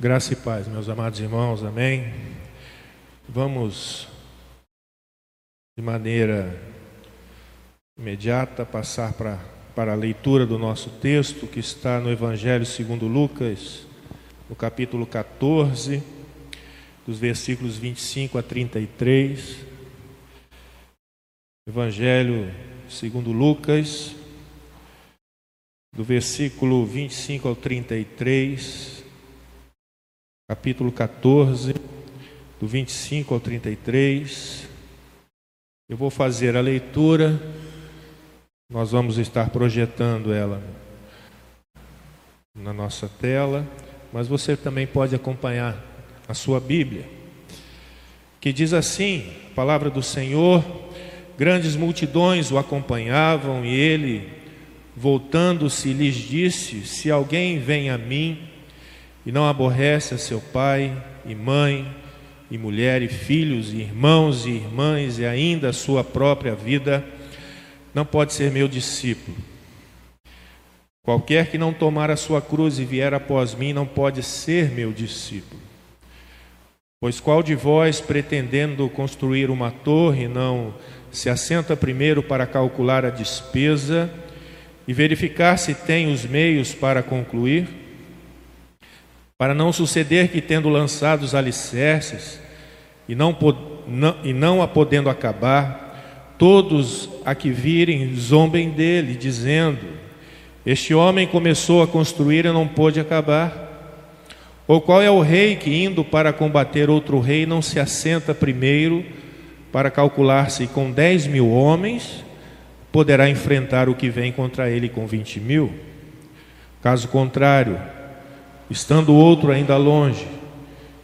Graça e paz, meus amados irmãos, amém. Vamos, de maneira imediata, passar para, para a leitura do nosso texto, que está no Evangelho segundo Lucas, no capítulo 14, dos versículos 25 a 33. Evangelho segundo Lucas, do versículo 25 ao 33 capítulo 14, do 25 ao 33. Eu vou fazer a leitura, nós vamos estar projetando ela na nossa tela, mas você também pode acompanhar a sua Bíblia, que diz assim: palavra do Senhor, grandes multidões o acompanhavam e ele, voltando-se, lhes disse: Se alguém vem a mim, e não aborrece a seu pai e mãe, e mulher e filhos, e irmãos e irmãs, e ainda a sua própria vida, não pode ser meu discípulo. Qualquer que não tomar a sua cruz e vier após mim, não pode ser meu discípulo. Pois qual de vós, pretendendo construir uma torre, não se assenta primeiro para calcular a despesa e verificar se tem os meios para concluir? Para não suceder que, tendo lançado os alicerces e não, não, e não a podendo acabar, todos a que virem zombem dele, dizendo: Este homem começou a construir e não pôde acabar. Ou qual é o rei que, indo para combater outro rei, não se assenta primeiro para calcular se com dez mil homens poderá enfrentar o que vem contra ele com vinte mil? Caso contrário, Estando outro ainda longe,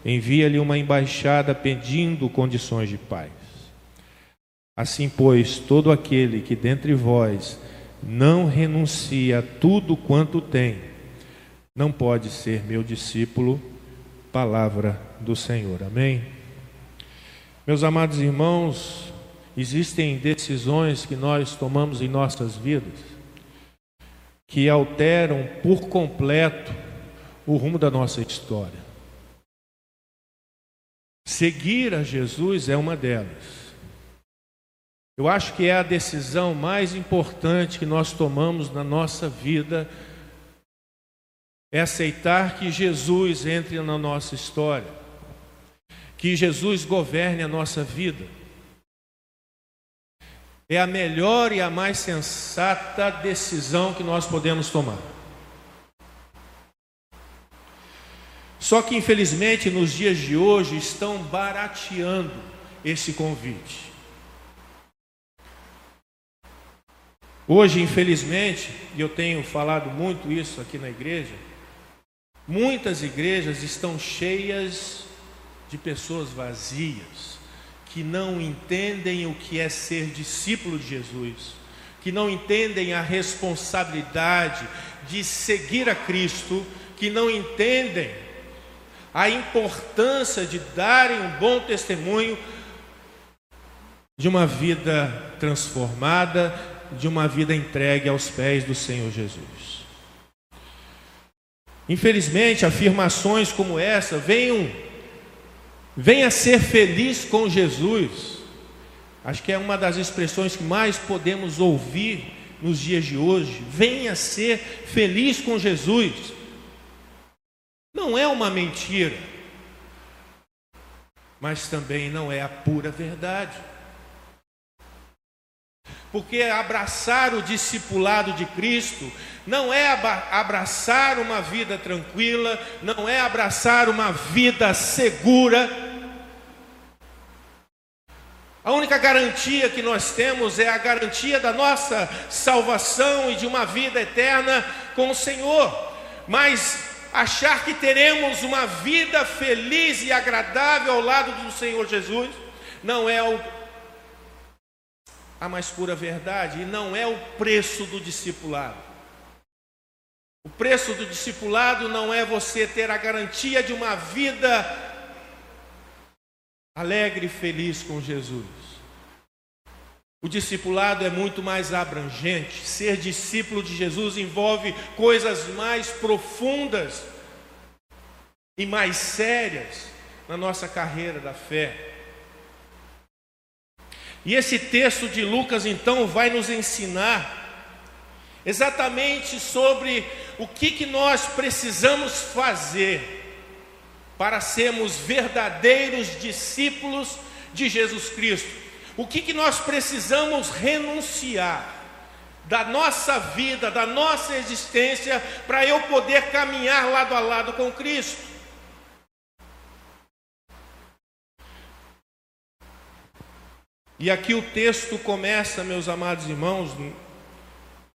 envia-lhe uma embaixada pedindo condições de paz. Assim, pois, todo aquele que dentre vós não renuncia a tudo quanto tem, não pode ser meu discípulo. Palavra do Senhor. Amém. Meus amados irmãos, existem decisões que nós tomamos em nossas vidas que alteram por completo o rumo da nossa história. Seguir a Jesus é uma delas. Eu acho que é a decisão mais importante que nós tomamos na nossa vida é aceitar que Jesus entre na nossa história, que Jesus governe a nossa vida. É a melhor e a mais sensata decisão que nós podemos tomar. Só que infelizmente nos dias de hoje estão barateando esse convite. Hoje, infelizmente, e eu tenho falado muito isso aqui na igreja, muitas igrejas estão cheias de pessoas vazias, que não entendem o que é ser discípulo de Jesus, que não entendem a responsabilidade de seguir a Cristo, que não entendem a importância de darem um bom testemunho de uma vida transformada, de uma vida entregue aos pés do Senhor Jesus. Infelizmente, afirmações como essa venham venha ser feliz com Jesus. Acho que é uma das expressões que mais podemos ouvir nos dias de hoje. Venha ser feliz com Jesus não é uma mentira, mas também não é a pura verdade. Porque abraçar o discipulado de Cristo não é abraçar uma vida tranquila, não é abraçar uma vida segura. A única garantia que nós temos é a garantia da nossa salvação e de uma vida eterna com o Senhor. Mas achar que teremos uma vida feliz e agradável ao lado do Senhor Jesus, não é a mais pura verdade e não é o preço do discipulado. O preço do discipulado não é você ter a garantia de uma vida alegre e feliz com Jesus. O discipulado é muito mais abrangente. Ser discípulo de Jesus envolve coisas mais profundas e mais sérias na nossa carreira da fé. E esse texto de Lucas então vai nos ensinar exatamente sobre o que, que nós precisamos fazer para sermos verdadeiros discípulos de Jesus Cristo. O que, que nós precisamos renunciar da nossa vida, da nossa existência, para eu poder caminhar lado a lado com Cristo. E aqui o texto começa, meus amados irmãos,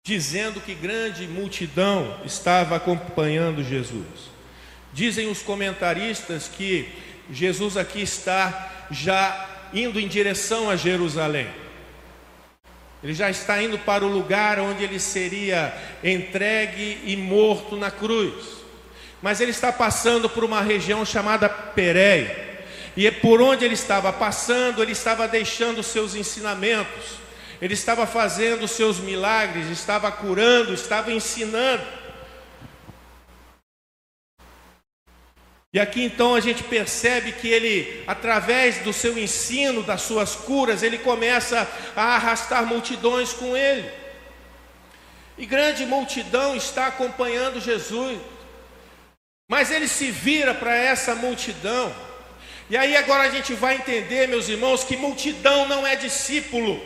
dizendo que grande multidão estava acompanhando Jesus. Dizem os comentaristas que Jesus aqui está já indo em direção a Jerusalém. Ele já está indo para o lugar onde ele seria entregue e morto na cruz. Mas ele está passando por uma região chamada Pérea. E é por onde ele estava passando, ele estava deixando seus ensinamentos. Ele estava fazendo seus milagres, estava curando, estava ensinando. E aqui então a gente percebe que ele, através do seu ensino, das suas curas, ele começa a arrastar multidões com ele. E grande multidão está acompanhando Jesus. Mas ele se vira para essa multidão. E aí agora a gente vai entender, meus irmãos, que multidão não é discípulo.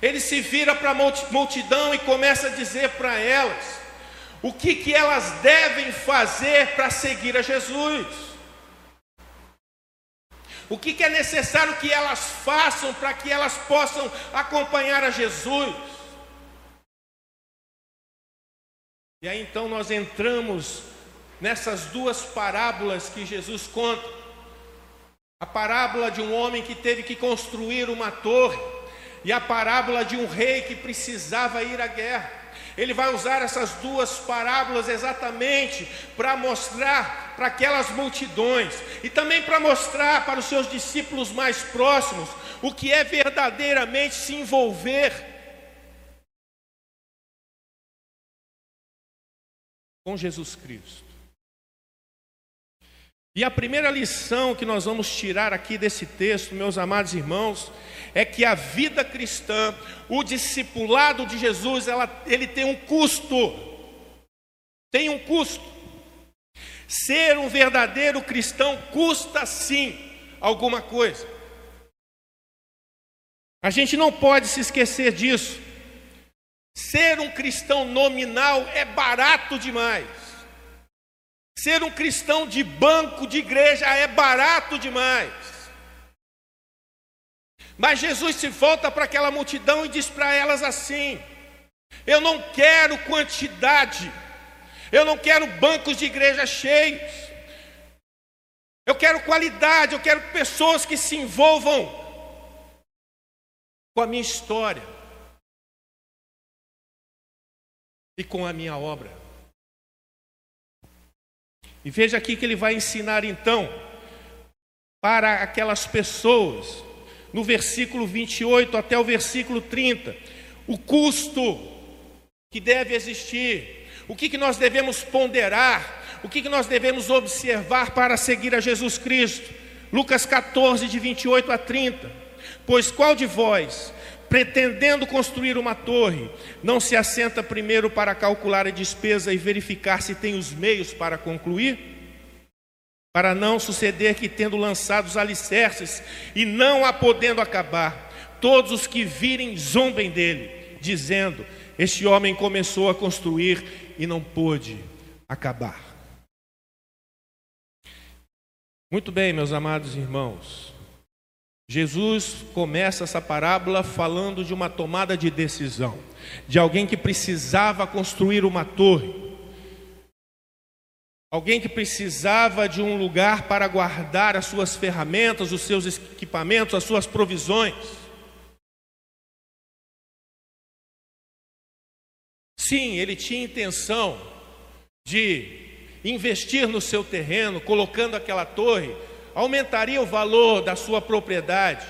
Ele se vira para a multidão e começa a dizer para elas: o que, que elas devem fazer para seguir a Jesus. O que, que é necessário que elas façam para que elas possam acompanhar a Jesus. E aí então nós entramos nessas duas parábolas que Jesus conta. A parábola de um homem que teve que construir uma torre, e a parábola de um rei que precisava ir à guerra. Ele vai usar essas duas parábolas exatamente para mostrar para aquelas multidões e também para mostrar para os seus discípulos mais próximos o que é verdadeiramente se envolver com Jesus Cristo. E a primeira lição que nós vamos tirar aqui desse texto, meus amados irmãos, é que a vida cristã, o discipulado de Jesus, ela, ele tem um custo. Tem um custo. Ser um verdadeiro cristão custa sim alguma coisa. A gente não pode se esquecer disso. Ser um cristão nominal é barato demais. Ser um cristão de banco de igreja é barato demais. Mas Jesus se volta para aquela multidão e diz para elas assim: Eu não quero quantidade, eu não quero bancos de igreja cheios, eu quero qualidade, eu quero pessoas que se envolvam com a minha história e com a minha obra. E veja aqui que ele vai ensinar então para aquelas pessoas, no versículo 28 até o versículo 30, o custo que deve existir, o que, que nós devemos ponderar, o que, que nós devemos observar para seguir a Jesus Cristo. Lucas 14, de 28 a 30. Pois qual de vós, pretendendo construir uma torre, não se assenta primeiro para calcular a despesa e verificar se tem os meios para concluir? Para não suceder que, tendo lançado os alicerces e não a podendo acabar, todos os que virem zombem dele, dizendo: Este homem começou a construir e não pôde acabar. Muito bem, meus amados irmãos. Jesus começa essa parábola falando de uma tomada de decisão, de alguém que precisava construir uma torre, alguém que precisava de um lugar para guardar as suas ferramentas, os seus equipamentos, as suas provisões. Sim, ele tinha intenção de investir no seu terreno, colocando aquela torre aumentaria o valor da sua propriedade.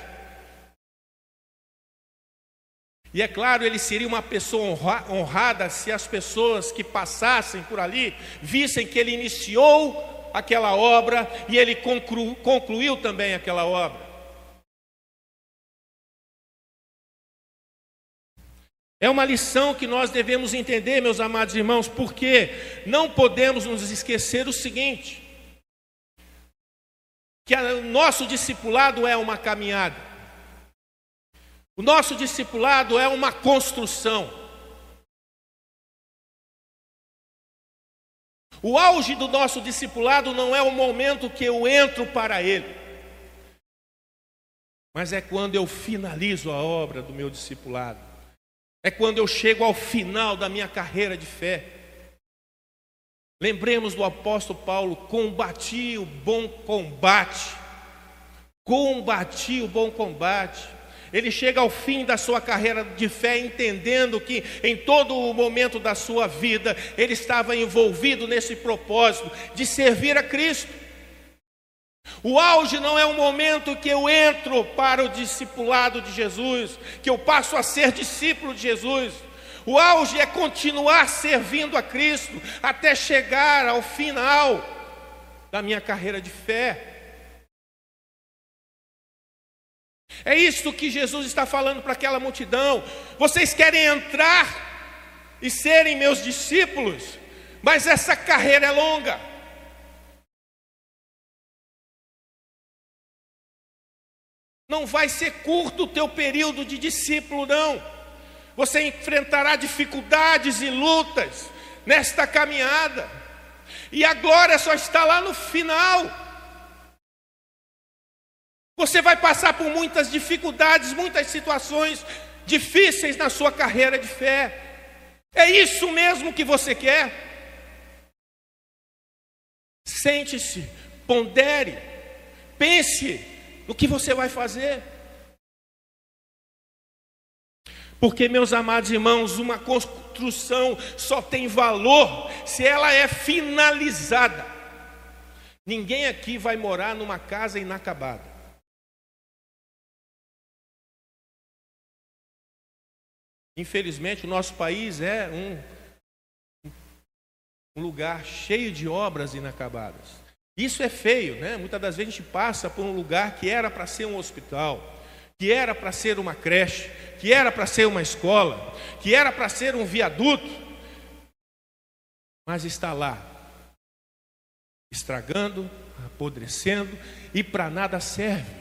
E é claro, ele seria uma pessoa honrada se as pessoas que passassem por ali vissem que ele iniciou aquela obra e ele conclu, concluiu também aquela obra. É uma lição que nós devemos entender, meus amados irmãos, porque não podemos nos esquecer o seguinte: que o nosso discipulado é uma caminhada. O nosso discipulado é uma construção. O auge do nosso discipulado não é o momento que eu entro para ele, mas é quando eu finalizo a obra do meu discipulado, é quando eu chego ao final da minha carreira de fé. Lembremos do apóstolo Paulo: combati o bom combate, combati o bom combate. Ele chega ao fim da sua carreira de fé entendendo que em todo o momento da sua vida ele estava envolvido nesse propósito de servir a Cristo. O auge não é o momento que eu entro para o discipulado de Jesus, que eu passo a ser discípulo de Jesus. O auge é continuar servindo a Cristo até chegar ao final da minha carreira de fé. É isso que Jesus está falando para aquela multidão. Vocês querem entrar e serem meus discípulos, mas essa carreira é longa. Não vai ser curto o teu período de discípulo, não. Você enfrentará dificuldades e lutas nesta caminhada, e a glória só está lá no final. Você vai passar por muitas dificuldades, muitas situações difíceis na sua carreira de fé. É isso mesmo que você quer? Sente-se, pondere, pense no que você vai fazer. Porque, meus amados irmãos, uma construção só tem valor se ela é finalizada. Ninguém aqui vai morar numa casa inacabada. Infelizmente, o nosso país é um, um lugar cheio de obras inacabadas. Isso é feio, né? Muitas das vezes a gente passa por um lugar que era para ser um hospital, que era para ser uma creche, que era para ser uma escola, que era para ser um viaduto, mas está lá, estragando, apodrecendo e para nada serve.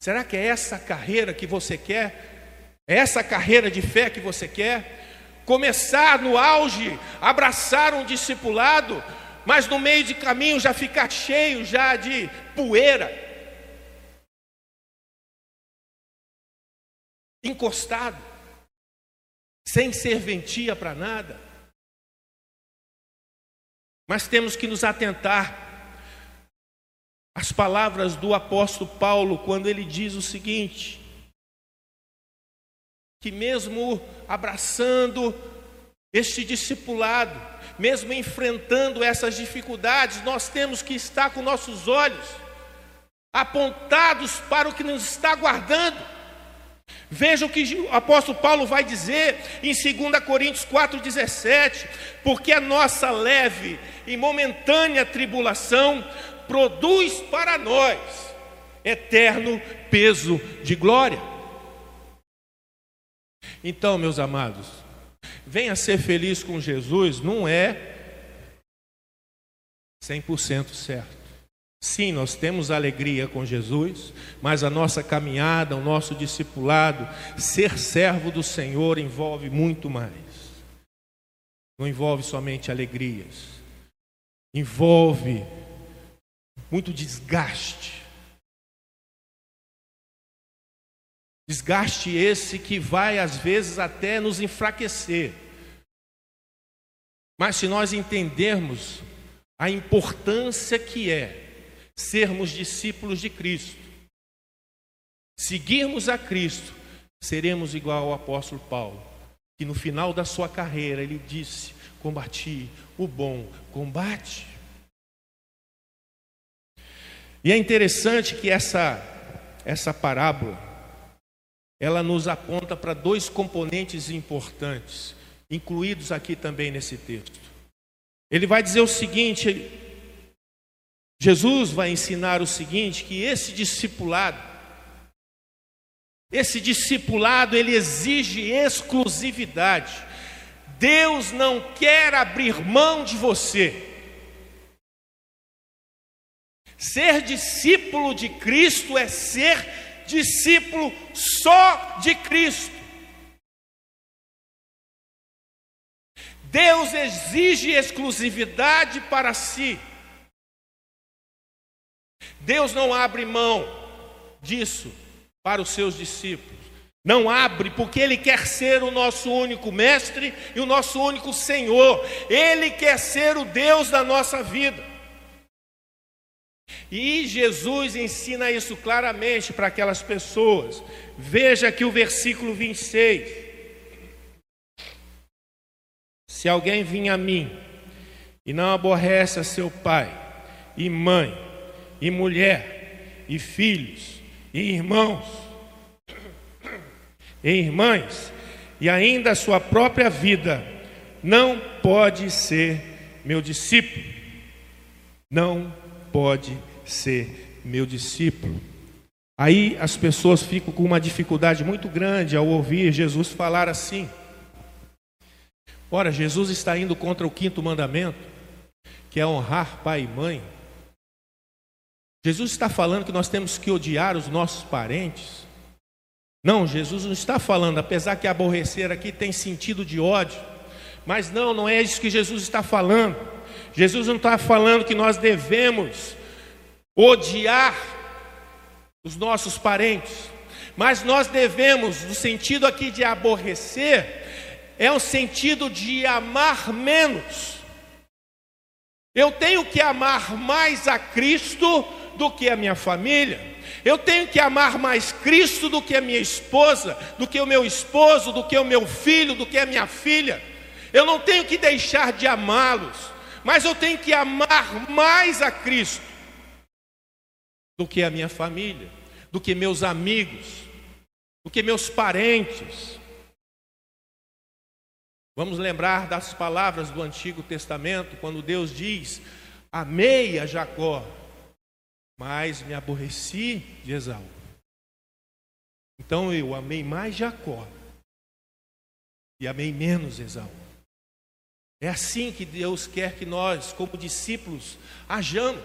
Será que é essa carreira que você quer é essa carreira de fé que você quer? Começar no auge, abraçar um discipulado, mas no meio de caminho já ficar cheio já de poeira. Encostado, sem serventia para nada. Mas temos que nos atentar às palavras do apóstolo Paulo quando ele diz o seguinte: que, mesmo abraçando este discipulado, mesmo enfrentando essas dificuldades, nós temos que estar com nossos olhos apontados para o que nos está aguardando. Veja o que o apóstolo Paulo vai dizer em 2 Coríntios 4,17: porque a nossa leve e momentânea tribulação produz para nós eterno peso de glória. Então, meus amados, venha ser feliz com Jesus não é 100% certo. Sim, nós temos alegria com Jesus, mas a nossa caminhada, o nosso discipulado, ser servo do Senhor envolve muito mais. Não envolve somente alegrias, envolve muito desgaste, Desgaste esse que vai às vezes até nos enfraquecer. Mas se nós entendermos a importância que é sermos discípulos de Cristo, seguirmos a Cristo, seremos igual ao apóstolo Paulo, que no final da sua carreira ele disse: Combati o bom combate. E é interessante que essa, essa parábola, ela nos aponta para dois componentes importantes, incluídos aqui também nesse texto. Ele vai dizer o seguinte: Jesus vai ensinar o seguinte, que esse discipulado esse discipulado ele exige exclusividade. Deus não quer abrir mão de você. Ser discípulo de Cristo é ser discípulo só de Cristo. Deus exige exclusividade para si. Deus não abre mão disso para os seus discípulos. Não abre, porque Ele quer ser o nosso único mestre e o nosso único Senhor. Ele quer ser o Deus da nossa vida. E Jesus ensina isso claramente para aquelas pessoas. Veja aqui o versículo 26. Se alguém vir a mim e não aborrece a seu pai, e mãe, e mulher, e filhos, e irmãos, e irmãs, e ainda a sua própria vida, não pode ser meu discípulo. Não pode ser meu discípulo. Aí as pessoas ficam com uma dificuldade muito grande ao ouvir Jesus falar assim. Ora, Jesus está indo contra o quinto mandamento, que é honrar pai e mãe. Jesus está falando que nós temos que odiar os nossos parentes. Não, Jesus não está falando, apesar que aborrecer aqui tem sentido de ódio. Mas não, não é isso que Jesus está falando. Jesus não está falando que nós devemos odiar os nossos parentes, mas nós devemos, no sentido aqui de aborrecer, é um sentido de amar menos. Eu tenho que amar mais a Cristo do que a minha família. Eu tenho que amar mais Cristo do que a minha esposa, do que o meu esposo, do que o meu filho, do que a minha filha. Eu não tenho que deixar de amá-los, mas eu tenho que amar mais a Cristo do que a minha família, do que meus amigos, do que meus parentes. Vamos lembrar das palavras do Antigo Testamento, quando Deus diz: Amei a Jacó, mas me aborreci de Esaú. Então eu amei mais Jacó e amei menos Esaú. É assim que Deus quer que nós, como discípulos, hajamos.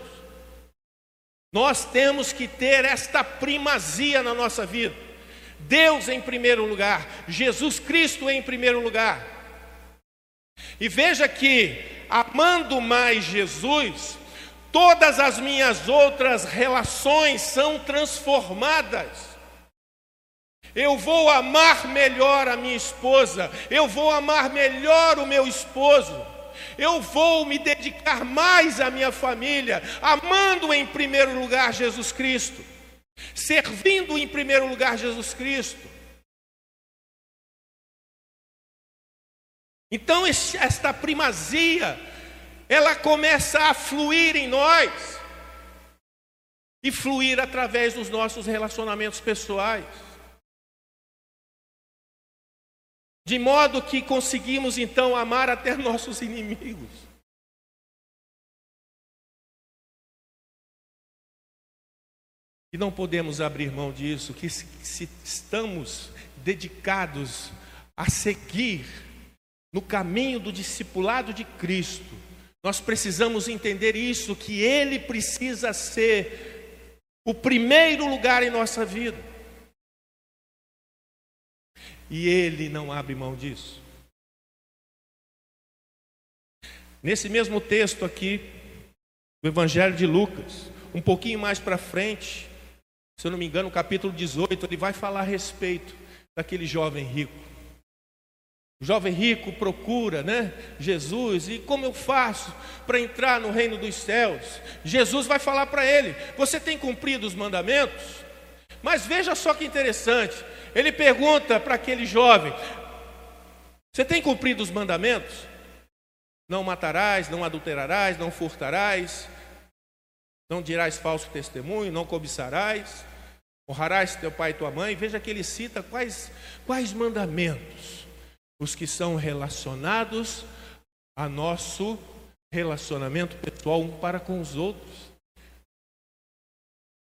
Nós temos que ter esta primazia na nossa vida. Deus em primeiro lugar, Jesus Cristo em primeiro lugar. E veja que, amando mais Jesus, todas as minhas outras relações são transformadas. Eu vou amar melhor a minha esposa, eu vou amar melhor o meu esposo, eu vou me dedicar mais à minha família, amando em primeiro lugar Jesus Cristo, servindo em primeiro lugar Jesus Cristo. Então, esta primazia ela começa a fluir em nós e fluir através dos nossos relacionamentos pessoais. De modo que conseguimos então amar até nossos inimigos. E não podemos abrir mão disso, que se estamos dedicados a seguir no caminho do discipulado de Cristo, nós precisamos entender isso, que Ele precisa ser o primeiro lugar em nossa vida. E Ele não abre mão disso. Nesse mesmo texto aqui, do Evangelho de Lucas, um pouquinho mais para frente, se eu não me engano, no capítulo 18, ele vai falar a respeito daquele jovem rico. O jovem rico procura, né, Jesus, e como eu faço para entrar no reino dos céus? Jesus vai falar para ele: Você tem cumprido os mandamentos? Mas veja só que interessante. Ele pergunta para aquele jovem: Você tem cumprido os mandamentos? Não matarás, não adulterarás, não furtarás, não dirás falso testemunho, não cobiçarás. Honrarás teu pai e tua mãe. Veja que ele cita quais, quais mandamentos. Os que são relacionados a nosso relacionamento pessoal um para com os outros.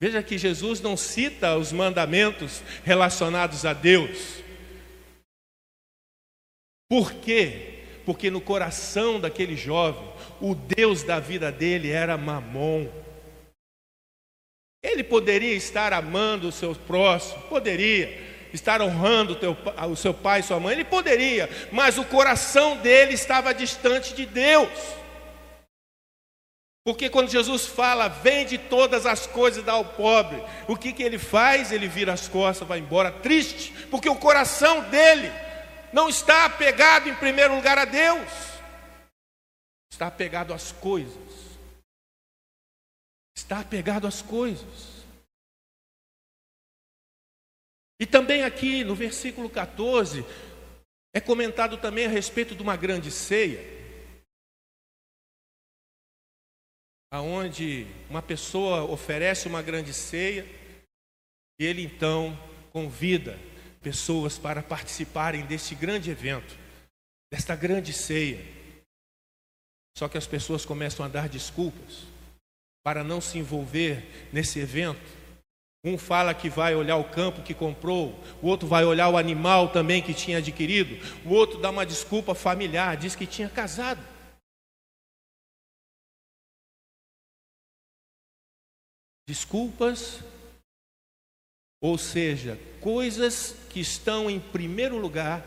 Veja que Jesus não cita os mandamentos relacionados a Deus. Por quê? Porque no coração daquele jovem, o Deus da vida dele era Mamon. Ele poderia estar amando o seu próximo, poderia estar honrando o, teu, o seu pai e sua mãe, ele poderia, mas o coração dele estava distante de Deus. Porque quando Jesus fala, vende todas as coisas e dá ao pobre, o que, que ele faz? Ele vira as costas, vai embora triste, porque o coração dele não está apegado em primeiro lugar a Deus, está apegado às coisas está apegado às coisas. E também aqui no versículo 14, é comentado também a respeito de uma grande ceia, aonde uma pessoa oferece uma grande ceia, e ele então convida pessoas para participarem desse grande evento, desta grande ceia. Só que as pessoas começam a dar desculpas para não se envolver nesse evento. Um fala que vai olhar o campo que comprou, o outro vai olhar o animal também que tinha adquirido, o outro dá uma desculpa familiar, diz que tinha casado. Desculpas, ou seja, coisas que estão em primeiro lugar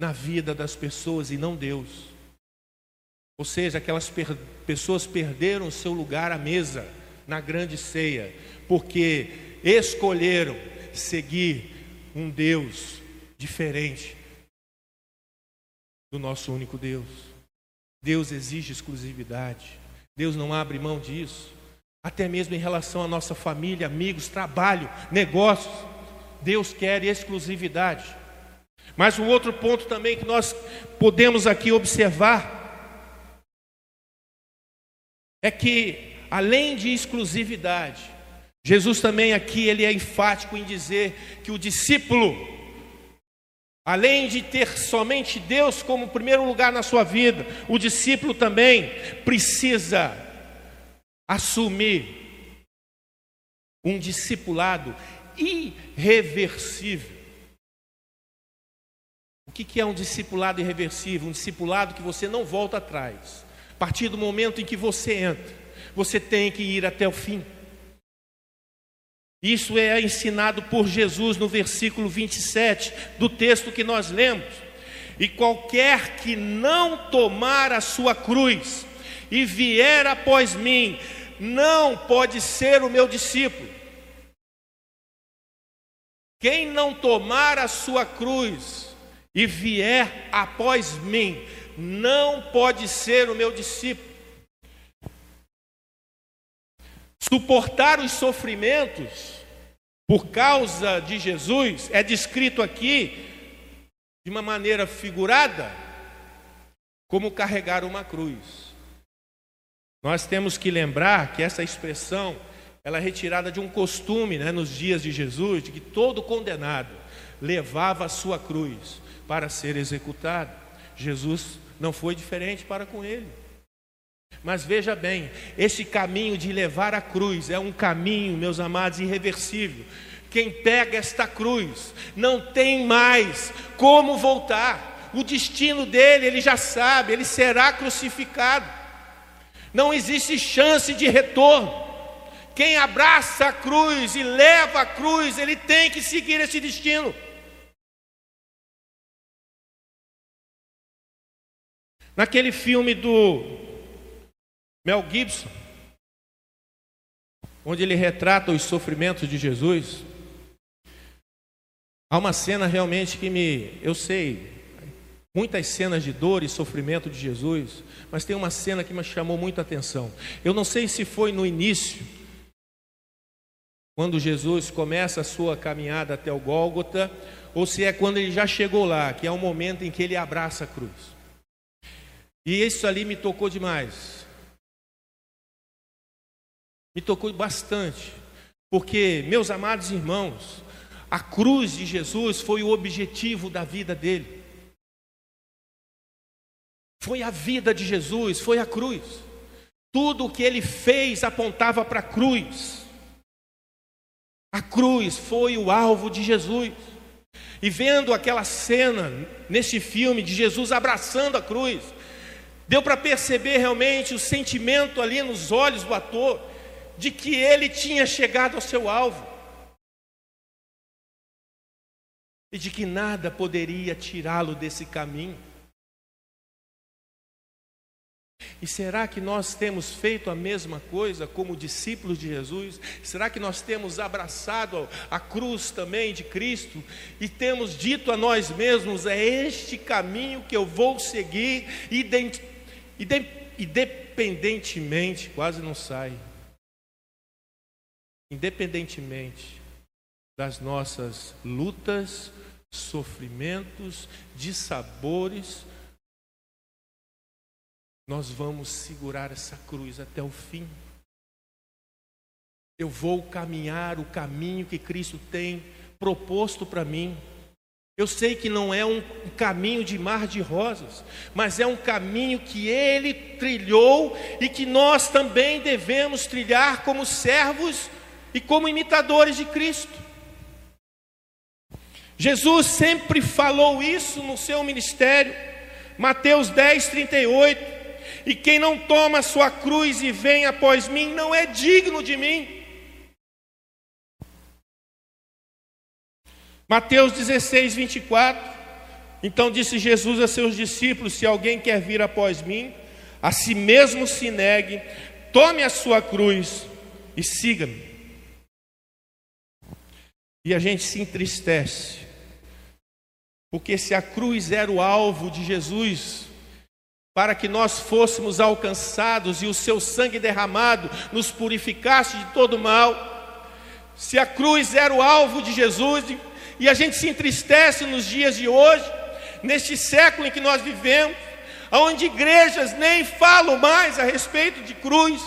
na vida das pessoas e não Deus. Ou seja, aquelas per pessoas perderam seu lugar à mesa na grande ceia, porque escolheram seguir um Deus diferente do nosso único Deus. Deus exige exclusividade. Deus não abre mão disso. Até mesmo em relação à nossa família, amigos, trabalho, negócios. Deus quer exclusividade. Mas um outro ponto também que nós podemos aqui observar é que, além de exclusividade, Jesus também aqui ele é enfático em dizer que o discípulo, além de ter somente Deus como primeiro lugar na sua vida, o discípulo também precisa assumir um discipulado irreversível. O que é um discipulado irreversível? Um discipulado que você não volta atrás. A partir do momento em que você entra, você tem que ir até o fim. Isso é ensinado por Jesus no versículo 27 do texto que nós lemos. E qualquer que não tomar a sua cruz e vier após mim, não pode ser o meu discípulo. Quem não tomar a sua cruz e vier após mim, não pode ser o meu discípulo. Suportar os sofrimentos por causa de Jesus é descrito aqui de uma maneira figurada como carregar uma cruz. Nós temos que lembrar que essa expressão ela é retirada de um costume né, nos dias de Jesus, de que todo condenado levava a sua cruz para ser executado. Jesus não foi diferente para com ele. Mas veja bem, esse caminho de levar a cruz é um caminho, meus amados, irreversível. Quem pega esta cruz não tem mais como voltar. O destino dele, ele já sabe, ele será crucificado. Não existe chance de retorno. Quem abraça a cruz e leva a cruz, ele tem que seguir esse destino. Naquele filme do Mel Gibson, onde ele retrata os sofrimentos de Jesus, há uma cena realmente que me, eu sei, muitas cenas de dor e sofrimento de Jesus, mas tem uma cena que me chamou muita atenção. Eu não sei se foi no início, quando Jesus começa a sua caminhada até o Gólgota, ou se é quando ele já chegou lá, que é o momento em que ele abraça a cruz. E isso ali me tocou demais. Me tocou bastante. Porque, meus amados irmãos, a cruz de Jesus foi o objetivo da vida dele. Foi a vida de Jesus, foi a cruz. Tudo o que ele fez apontava para a cruz. A cruz foi o alvo de Jesus. E vendo aquela cena neste filme de Jesus abraçando a cruz, deu para perceber realmente o sentimento ali nos olhos do ator de que ele tinha chegado ao seu alvo. E de que nada poderia tirá-lo desse caminho. E será que nós temos feito a mesma coisa como discípulos de Jesus? Será que nós temos abraçado a cruz também de Cristo e temos dito a nós mesmos: é este caminho que eu vou seguir, independentemente, quase não sai, independentemente das nossas lutas, sofrimentos, dissabores, nós vamos segurar essa cruz até o fim. Eu vou caminhar o caminho que Cristo tem proposto para mim. Eu sei que não é um caminho de mar de rosas, mas é um caminho que Ele trilhou e que nós também devemos trilhar como servos e como imitadores de Cristo. Jesus sempre falou isso no seu ministério, Mateus 10, 38. E quem não toma sua cruz e vem após mim não é digno de mim. Mateus 16, 24. Então disse Jesus a seus discípulos: Se alguém quer vir após mim, a si mesmo se negue, tome a sua cruz e siga-me. E a gente se entristece, porque se a cruz era o alvo de Jesus, para que nós fôssemos alcançados e o seu sangue derramado nos purificasse de todo mal. Se a cruz era o alvo de Jesus, e a gente se entristece nos dias de hoje, neste século em que nós vivemos, onde igrejas nem falam mais a respeito de cruz,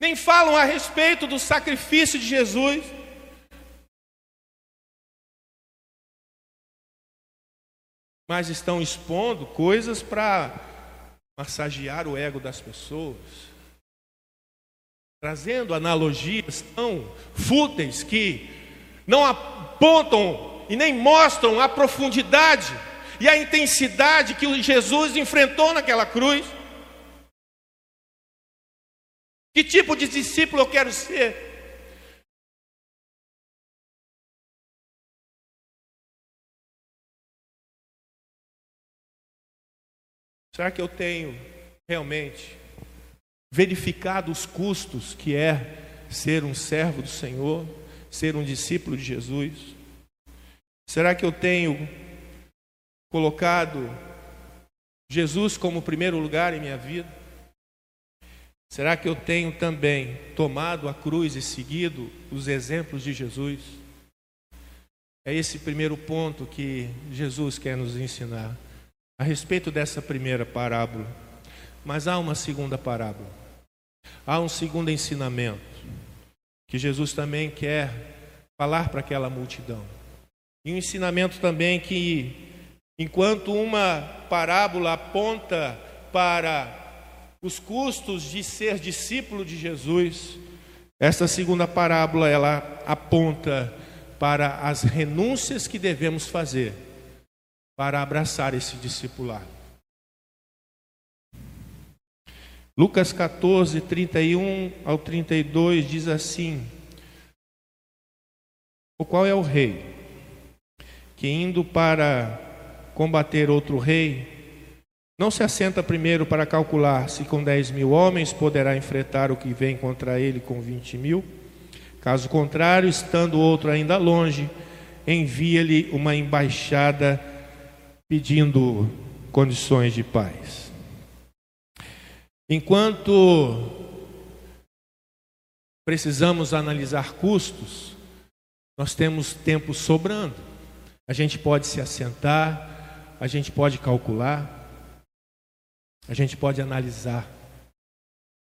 nem falam a respeito do sacrifício de Jesus. mas estão expondo coisas para massagear o ego das pessoas, trazendo analogias tão fúteis que não apontam e nem mostram a profundidade e a intensidade que Jesus enfrentou naquela cruz. Que tipo de discípulo eu quero ser? Será que eu tenho realmente verificado os custos que é ser um servo do Senhor, ser um discípulo de Jesus? Será que eu tenho colocado Jesus como primeiro lugar em minha vida? Será que eu tenho também tomado a cruz e seguido os exemplos de Jesus? É esse primeiro ponto que Jesus quer nos ensinar a respeito dessa primeira parábola. Mas há uma segunda parábola. Há um segundo ensinamento que Jesus também quer falar para aquela multidão. E um ensinamento também que, enquanto uma parábola aponta para os custos de ser discípulo de Jesus, essa segunda parábola ela aponta para as renúncias que devemos fazer para abraçar esse discipulado. Lucas 14, 31 ao 32 diz assim: O qual é o rei que indo para combater outro rei, não se assenta primeiro para calcular se com 10 mil homens poderá enfrentar o que vem contra ele com 20 mil? Caso contrário, estando outro ainda longe, envia-lhe uma embaixada pedindo condições de paz. Enquanto precisamos analisar custos, nós temos tempo sobrando. A gente pode se assentar, a gente pode calcular, a gente pode analisar,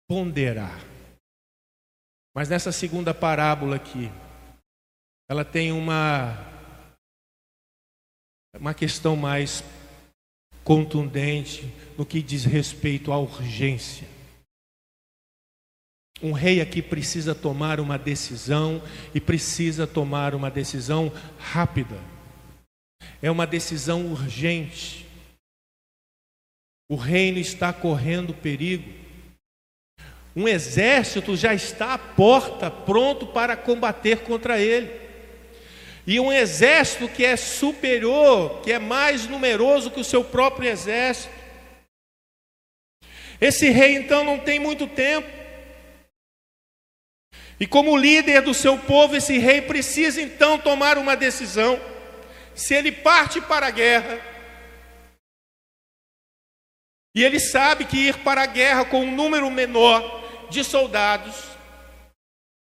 ponderar Mas nessa segunda parábola aqui, ela tem uma, uma questão mais contundente no que diz respeito à urgência. Um rei aqui precisa tomar uma decisão e precisa tomar uma decisão rápida. É uma decisão urgente. O reino está correndo perigo. Um exército já está à porta, pronto para combater contra ele. E um exército que é superior, que é mais numeroso que o seu próprio exército. Esse rei então não tem muito tempo. E como líder do seu povo, esse rei precisa então tomar uma decisão. Se ele parte para a guerra, e ele sabe que ir para a guerra com um número menor de soldados,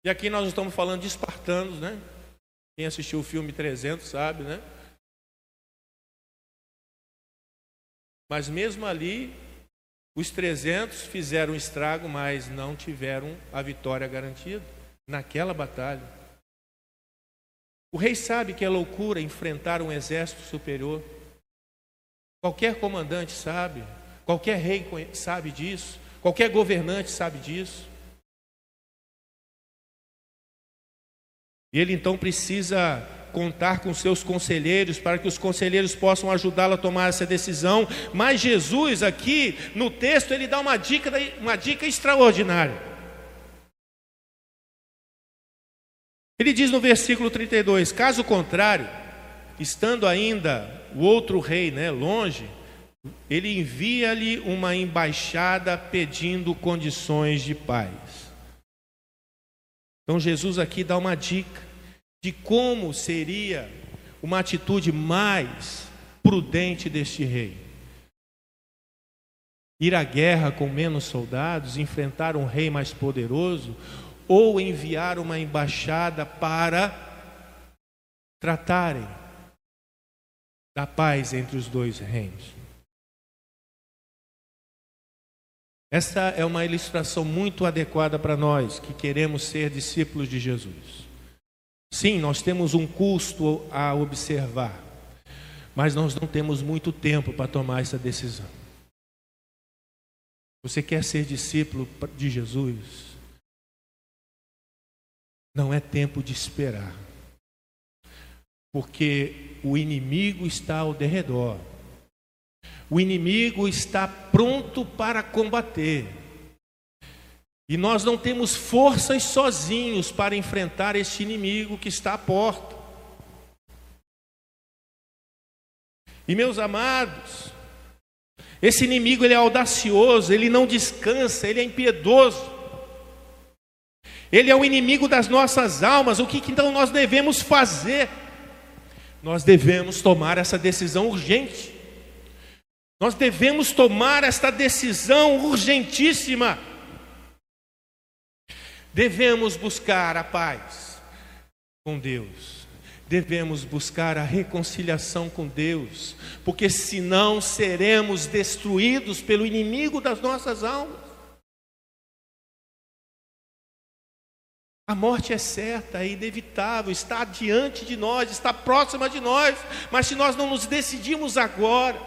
e aqui nós estamos falando de espartanos, né? Quem assistiu o filme 300 sabe, né? Mas mesmo ali, os 300 fizeram estrago, mas não tiveram a vitória garantida naquela batalha. O rei sabe que é loucura enfrentar um exército superior. Qualquer comandante sabe, qualquer rei sabe disso. Qualquer governante sabe disso. E ele então precisa contar com seus conselheiros para que os conselheiros possam ajudá-lo a tomar essa decisão. Mas Jesus aqui no texto ele dá uma dica, uma dica extraordinária. Ele diz no versículo 32: caso contrário, estando ainda o outro rei, né, longe, ele envia-lhe uma embaixada pedindo condições de paz. Então Jesus aqui dá uma dica de como seria uma atitude mais prudente deste rei. Ir à guerra com menos soldados, enfrentar um rei mais poderoso, ou enviar uma embaixada para tratarem da paz entre os dois reinos. Essa é uma ilustração muito adequada para nós que queremos ser discípulos de Jesus. Sim, nós temos um custo a observar, mas nós não temos muito tempo para tomar essa decisão. Você quer ser discípulo de Jesus? Não é tempo de esperar, porque o inimigo está ao derredor. O inimigo está pronto para combater. E nós não temos forças sozinhos para enfrentar este inimigo que está à porta. E meus amados, esse inimigo ele é audacioso, ele não descansa, ele é impiedoso. Ele é o inimigo das nossas almas. O que, que então nós devemos fazer? Nós devemos tomar essa decisão urgente. Nós devemos tomar esta decisão urgentíssima. Devemos buscar a paz com Deus. Devemos buscar a reconciliação com Deus, porque senão seremos destruídos pelo inimigo das nossas almas. A morte é certa, é inevitável, está diante de nós, está próxima de nós, mas se nós não nos decidirmos agora,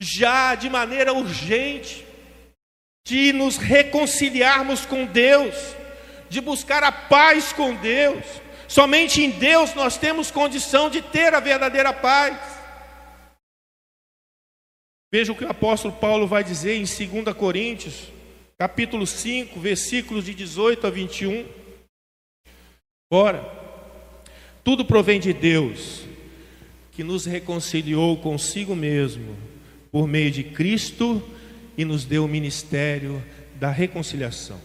já de maneira urgente, de nos reconciliarmos com Deus, de buscar a paz com Deus. Somente em Deus nós temos condição de ter a verdadeira paz. Veja o que o apóstolo Paulo vai dizer em 2 Coríntios, capítulo 5, versículos de 18 a 21. Ora, tudo provém de Deus, que nos reconciliou consigo mesmo por meio de Cristo e nos deu o ministério da reconciliação.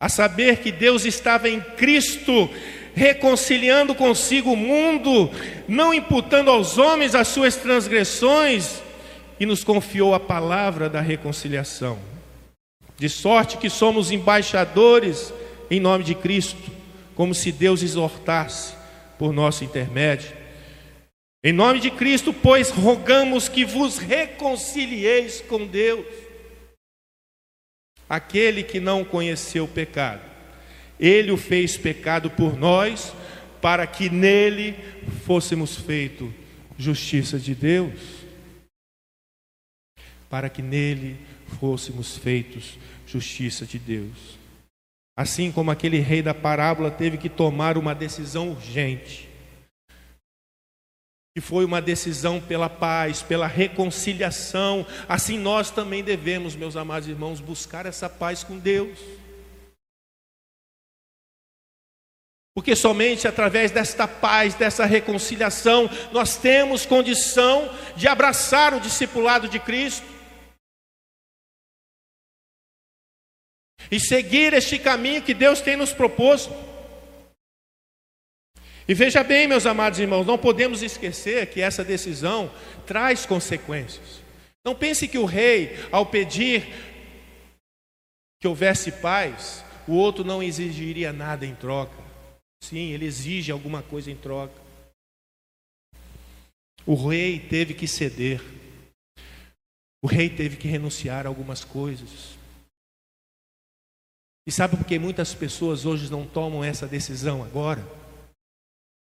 A saber que Deus estava em Cristo reconciliando consigo o mundo, não imputando aos homens as suas transgressões, e nos confiou a palavra da reconciliação. De sorte que somos embaixadores em nome de Cristo, como se Deus exortasse por nosso intermédio. Em nome de Cristo, pois, rogamos que vos reconcilieis com Deus. Aquele que não conheceu o pecado, Ele o fez pecado por nós, para que nele fôssemos feito justiça de Deus. Para que nele fôssemos feitos justiça de Deus. Assim como aquele rei da parábola teve que tomar uma decisão urgente, que foi uma decisão pela paz, pela reconciliação, assim nós também devemos, meus amados irmãos, buscar essa paz com Deus. Porque somente através desta paz, dessa reconciliação, nós temos condição de abraçar o discipulado de Cristo. e seguir este caminho que Deus tem nos proposto. E veja bem, meus amados irmãos, não podemos esquecer que essa decisão traz consequências. Não pense que o rei, ao pedir que houvesse paz, o outro não exigiria nada em troca. Sim, ele exige alguma coisa em troca. O rei teve que ceder. O rei teve que renunciar a algumas coisas. E sabe por que muitas pessoas hoje não tomam essa decisão agora?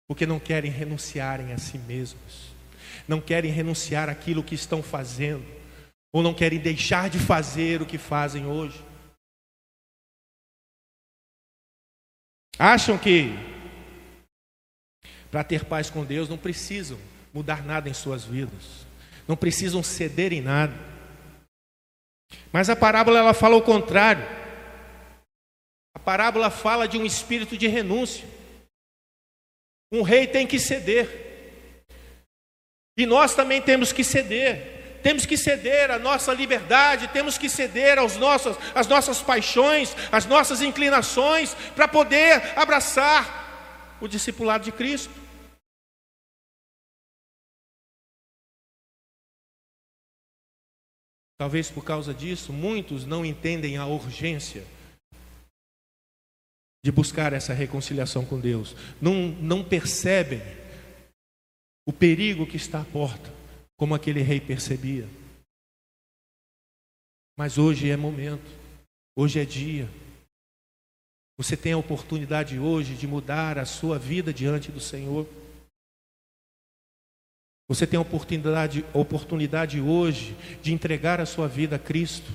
Porque não querem renunciarem a si mesmos, não querem renunciar àquilo que estão fazendo, ou não querem deixar de fazer o que fazem hoje. Acham que para ter paz com Deus não precisam mudar nada em suas vidas, não precisam ceder em nada. Mas a parábola ela fala o contrário. A parábola fala de um espírito de renúncia. Um rei tem que ceder. E nós também temos que ceder. Temos que ceder a nossa liberdade, temos que ceder aos nossos, às nossas paixões, às nossas inclinações, para poder abraçar o discipulado de Cristo. Talvez por causa disso, muitos não entendem a urgência de buscar essa reconciliação com Deus, não, não percebem o perigo que está à porta, como aquele rei percebia. Mas hoje é momento, hoje é dia. Você tem a oportunidade hoje de mudar a sua vida diante do Senhor. Você tem a oportunidade, oportunidade hoje de entregar a sua vida a Cristo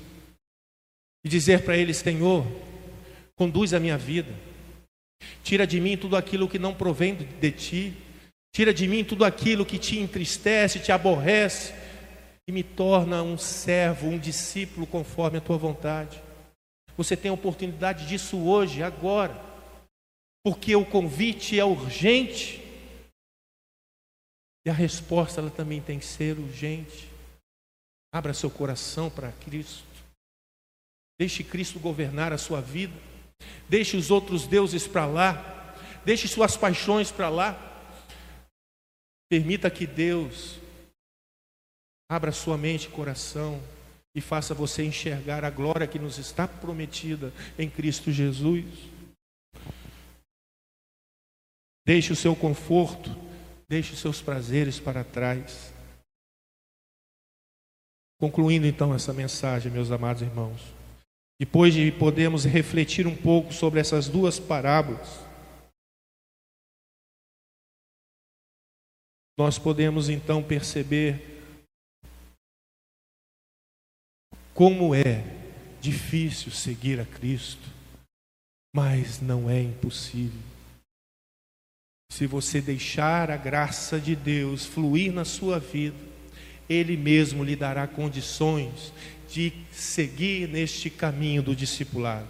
e dizer para Ele: Senhor, Conduz a minha vida. Tira de mim tudo aquilo que não provém de ti. Tira de mim tudo aquilo que te entristece, te aborrece e me torna um servo, um discípulo conforme a tua vontade. Você tem a oportunidade disso hoje, agora, porque o convite é urgente e a resposta ela também tem que ser urgente. Abra seu coração para Cristo. Deixe Cristo governar a sua vida. Deixe os outros deuses para lá. Deixe suas paixões para lá. Permita que Deus abra sua mente e coração e faça você enxergar a glória que nos está prometida em Cristo Jesus. Deixe o seu conforto, deixe os seus prazeres para trás. Concluindo então essa mensagem, meus amados irmãos. Depois de podermos refletir um pouco sobre essas duas parábolas, nós podemos então perceber como é difícil seguir a Cristo, mas não é impossível. Se você deixar a graça de Deus fluir na sua vida, Ele mesmo lhe dará condições de seguir neste caminho do discipulado.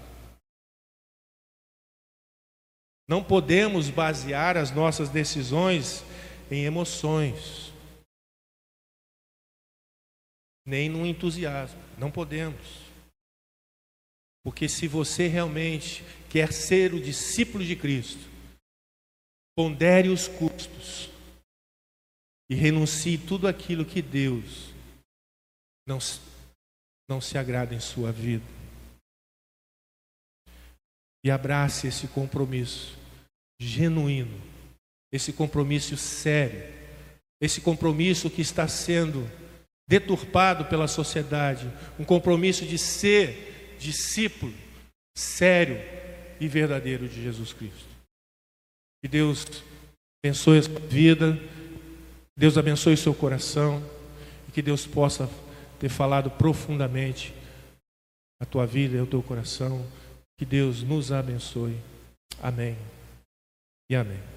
Não podemos basear as nossas decisões em emoções, nem no entusiasmo. Não podemos. Porque se você realmente quer ser o discípulo de Cristo, pondere os custos e renuncie tudo aquilo que Deus não não se agrada em sua vida. E abrace esse compromisso genuíno, esse compromisso sério, esse compromisso que está sendo deturpado pela sociedade, um compromisso de ser discípulo sério e verdadeiro de Jesus Cristo. Que Deus abençoe a sua vida, Deus abençoe o seu coração e que Deus possa ter falado profundamente a tua vida e o teu coração. Que Deus nos abençoe. Amém e amém.